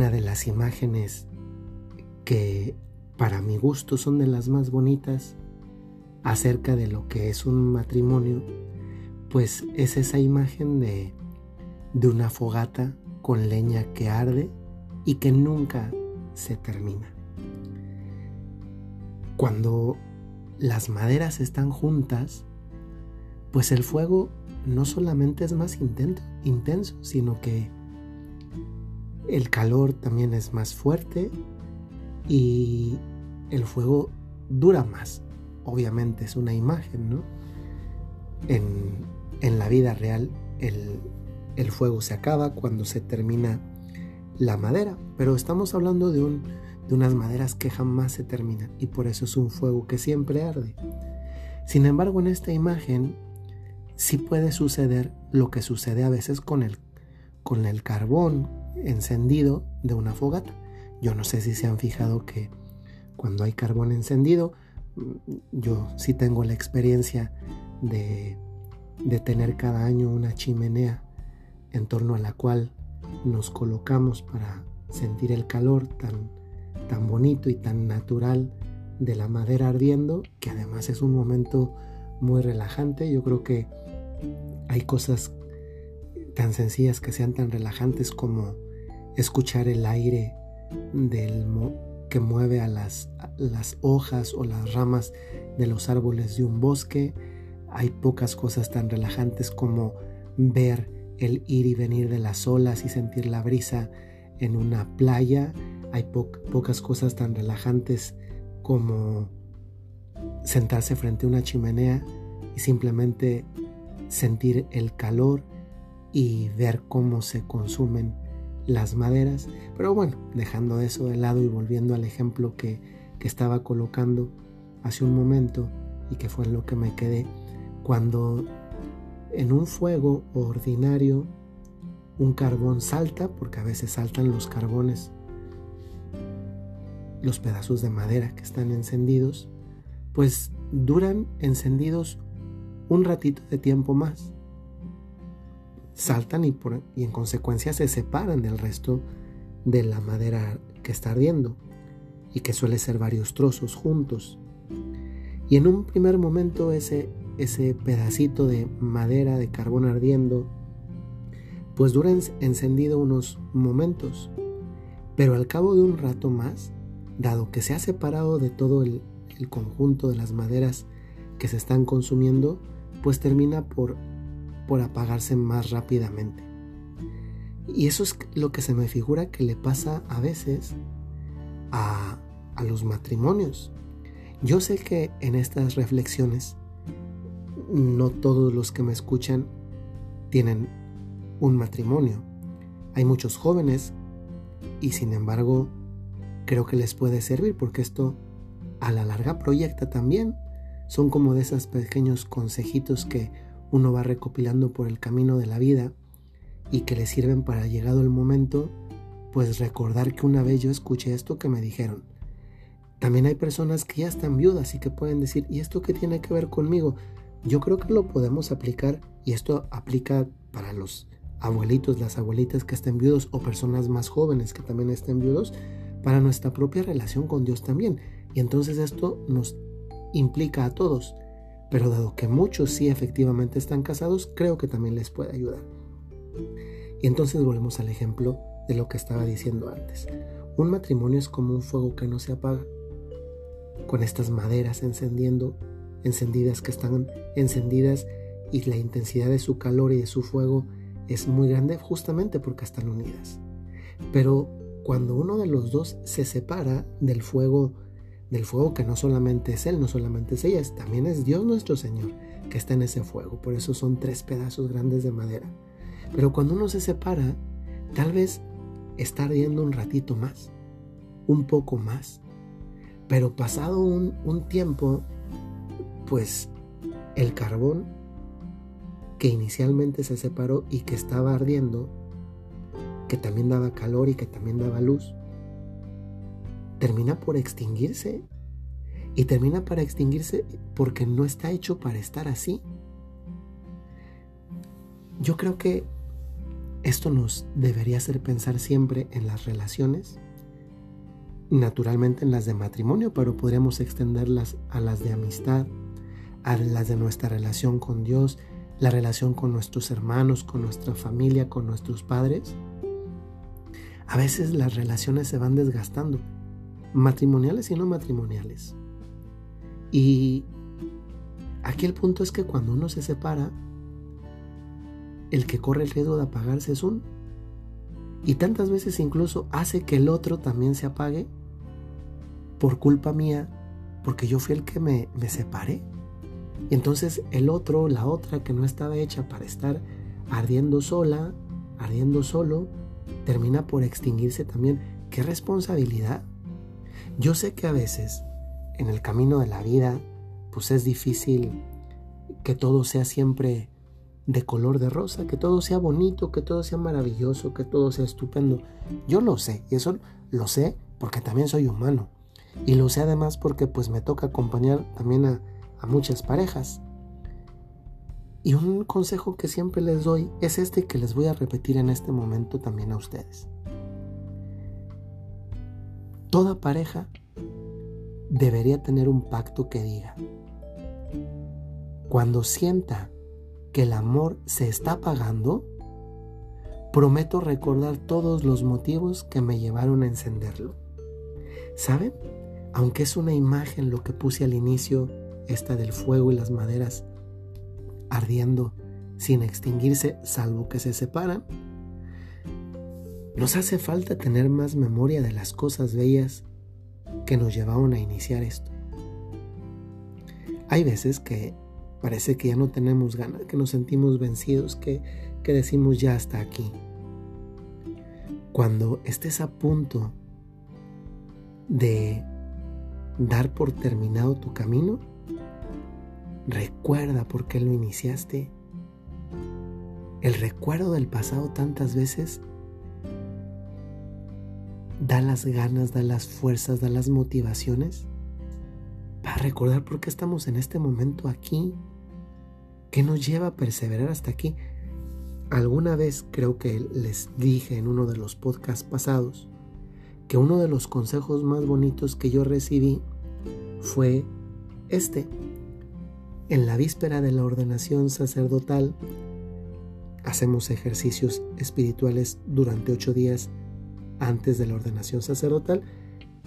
una de las imágenes que para mi gusto son de las más bonitas acerca de lo que es un matrimonio, pues es esa imagen de, de una fogata con leña que arde y que nunca se termina. Cuando las maderas están juntas, pues el fuego no solamente es más intenso, intenso, sino que el calor también es más fuerte y el fuego dura más. Obviamente es una imagen, ¿no? En, la vida real el, fuego se acaba cuando se termina la madera, pero estamos hablando de, un, de unas maderas que jamás se terminan y por eso es un fuego que siempre arde. Sin embargo, en esta imagen sí puede suceder lo que sucede a veces con el carbón encendido de una fogata. Yo no sé si se han fijado que cuando hay carbón encendido, mm, yo sí tengo la experiencia de, de tener cada año una chimenea en torno a la cual nos colocamos para sentir el calor tan, tan bonito y tan natural de la madera ardiendo, que además es un momento muy relajante. Yo creo que hay cosas tan sencillas que sean tan relajantes como escuchar el aire del que mueve a las, las hojas o las ramas de los árboles de un bosque. Hay pocas cosas tan relajantes como ver el ir y venir de las olas y sentir la brisa en una playa. Hay pocas cosas tan relajantes como sentarse frente a una chimenea y simplemente sentir el calor y ver cómo se consumen las maderas. Pero bueno, dejando eso de lado y volviendo al ejemplo que, que estaba colocando hace un momento y que fue lo que me quedé, cuando en un fuego ordinario un carbón salta, porque a veces saltan los carbones, los pedazos de madera que están encendidos, pues duran encendidos un ratito de tiempo más. Saltan y, en consecuencia se separan del resto de la madera que está ardiendo y que suele ser varios trozos juntos. Y en un primer momento ese, ese pedacito de madera de carbón ardiendo, pues dura encendido unos momentos, pero al cabo de un rato más, dado que se ha separado de todo el conjunto de las maderas que se están consumiendo, pues termina por, por apagarse más rápidamente. Y eso es lo que se me figura que le pasa a veces a, a los matrimonios. Yo sé que en estas reflexiones no todos los que me escuchan tienen un matrimonio. Hay muchos jóvenes y sin embargo creo que les puede servir porque esto a la larga proyecta también son como de esos pequeños consejitos que uno va recopilando por el camino de la vida y que le sirven para llegado el momento, pues recordar que una vez yo escuché esto que me dijeron. También hay personas que ya están viudas y que pueden decir, ¿y esto qué tiene que ver conmigo? Yo creo que lo podemos aplicar y esto aplica para los abuelitos, las abuelitas que estén viudos o personas más jóvenes que también estén viudos, para nuestra propia relación con Dios también. Y entonces esto nos implica a todos, pero dado que muchos sí efectivamente están casados, creo que también les puede ayudar. Y entonces volvemos al ejemplo de lo que estaba diciendo antes. Un matrimonio es como un fuego que no se apaga, con estas maderas encendiendo, encendidas que están encendidas y la intensidad de su calor y de su fuego es muy grande justamente porque están unidas. Pero cuando uno de los dos se separa del fuego del fuego que no solamente es Él, no solamente es ella, también es Dios nuestro Señor que está en ese fuego. Por eso son tres pedazos grandes de madera. Pero cuando uno se separa, tal vez está ardiendo un ratito más, un poco más. Pero pasado un, tiempo, pues el carbón que inicialmente se separó y que estaba ardiendo, que también daba calor y que también daba luz, termina por extinguirse. Y termina para extinguirse porque no está hecho para estar así. Yo creo que Esto nos debería hacer pensar siempre en las relaciones, naturalmente en las de matrimonio, pero podríamos extenderlas a las de amistad, a las de nuestra relación con Dios, la relación con nuestros hermanos, con nuestra familia, con nuestros padres. A veces las relaciones se van desgastando, matrimoniales y no matrimoniales. Y aquí el punto es que cuando uno se separa, el que corre el riesgo de apagarse es uno. Y tantas veces incluso hace que el otro también se apague por culpa mía, porque yo fui el que me, me separé. Y entonces el otro, la otra que no estaba hecha para estar ardiendo sola, ardiendo solo, termina por extinguirse también. ¿Qué responsabilidad? Yo sé que a veces en el camino de la vida, pues es difícil que todo sea siempre de color de rosa, que todo sea bonito, que todo sea maravilloso, que todo sea estupendo. Yo lo sé, y eso lo sé porque también soy humano. Y lo sé además porque pues me toca acompañar también a, a muchas parejas. Y un consejo que siempre les doy es este que les voy a repetir en este momento también a ustedes. Toda pareja debería tener un pacto que diga, cuando sienta que el amor se está apagando, prometo recordar todos los motivos que me llevaron a encenderlo. ¿Saben? Aunque es una imagen lo que puse al inicio, esta del fuego y las maderas ardiendo sin extinguirse salvo que se separan, nos hace falta tener más memoria de las cosas bellas que nos llevaron a iniciar esto. Hay veces que Parece que ya no tenemos ganas, que nos sentimos vencidos, que, que decimos ya hasta aquí. Cuando estés a punto de dar por terminado tu camino, recuerda por qué lo iniciaste. El recuerdo del pasado tantas veces da las ganas, da las fuerzas, da las motivaciones para recordar por qué estamos en este momento aquí ¿Qué nos lleva a perseverar hasta aquí? Alguna vez creo que les dije en uno de los podcasts pasados que uno de los consejos más bonitos que yo recibí fue este. En la víspera de la ordenación sacerdotal hacemos ejercicios espirituales durante ocho días antes de la ordenación sacerdotal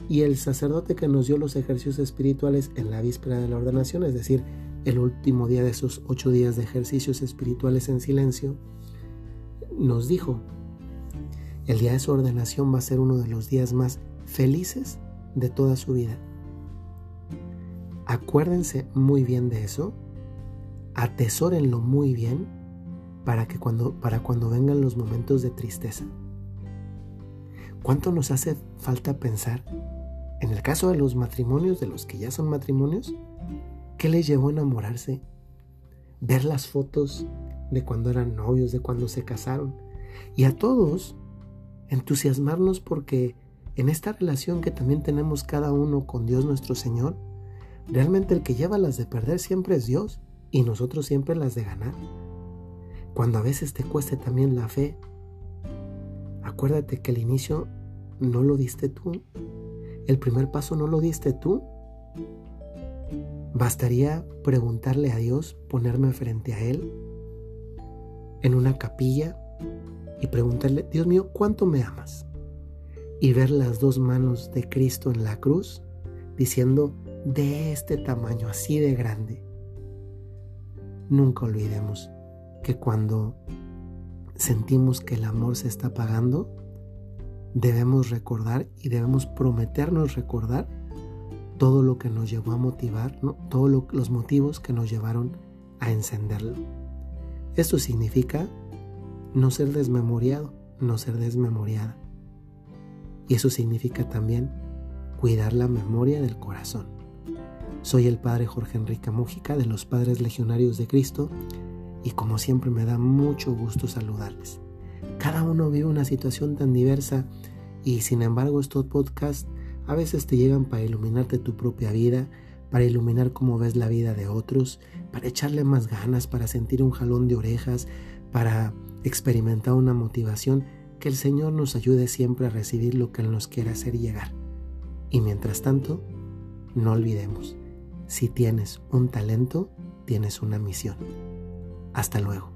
y el sacerdote que nos dio los ejercicios espirituales en la víspera de la ordenación, es decir, el último día de esos ocho días de ejercicios espirituales en silencio, nos dijo, el día de su ordenación va a ser uno de los días más felices de toda su vida. Acuérdense muy bien de eso, atesórenlo muy bien para que cuando, para cuando vengan los momentos de tristeza. ¿Cuánto nos hace falta pensar en el caso de los matrimonios, de los que ya son matrimonios, ¿Qué les llevó a enamorarse? Ver las fotos de cuando eran novios, de cuando se casaron. Y a todos entusiasmarnos porque en esta relación que también tenemos cada uno con Dios nuestro Señor, realmente el que lleva las de perder siempre es Dios y nosotros siempre las de ganar. Cuando a veces te cueste también la fe, acuérdate que el inicio no lo diste tú, el primer paso no lo diste tú, Bastaría preguntarle a Dios, ponerme frente a Él en una capilla y preguntarle, Dios mío, ¿cuánto me amas? Y ver las dos manos de Cristo en la cruz diciendo, de este tamaño, así de grande. Nunca olvidemos que cuando sentimos que el amor se está apagando, debemos recordar y debemos prometernos recordar todo lo que nos llevó a motivar, todos los motivos que nos llevaron a encenderlo. Esto significa no ser desmemoriado, no ser desmemoriada. Y eso significa también cuidar la memoria del corazón. Soy el Padre Jorge Enrique Mújica de los Padres Legionarios de Cristo y como siempre me da mucho gusto saludarles. Cada uno vive una situación tan diversa y sin embargo estos podcasts a veces te llegan para iluminarte tu propia vida, para iluminar cómo ves la vida de otros, para echarle más ganas, para sentir un jalón de orejas, para experimenta una motivación que el Señor nos ayude siempre a recibir lo que Él nos quiere hacer llegar. Y mientras tanto, no olvidemos, si tienes un talento, tienes una misión. Hasta luego.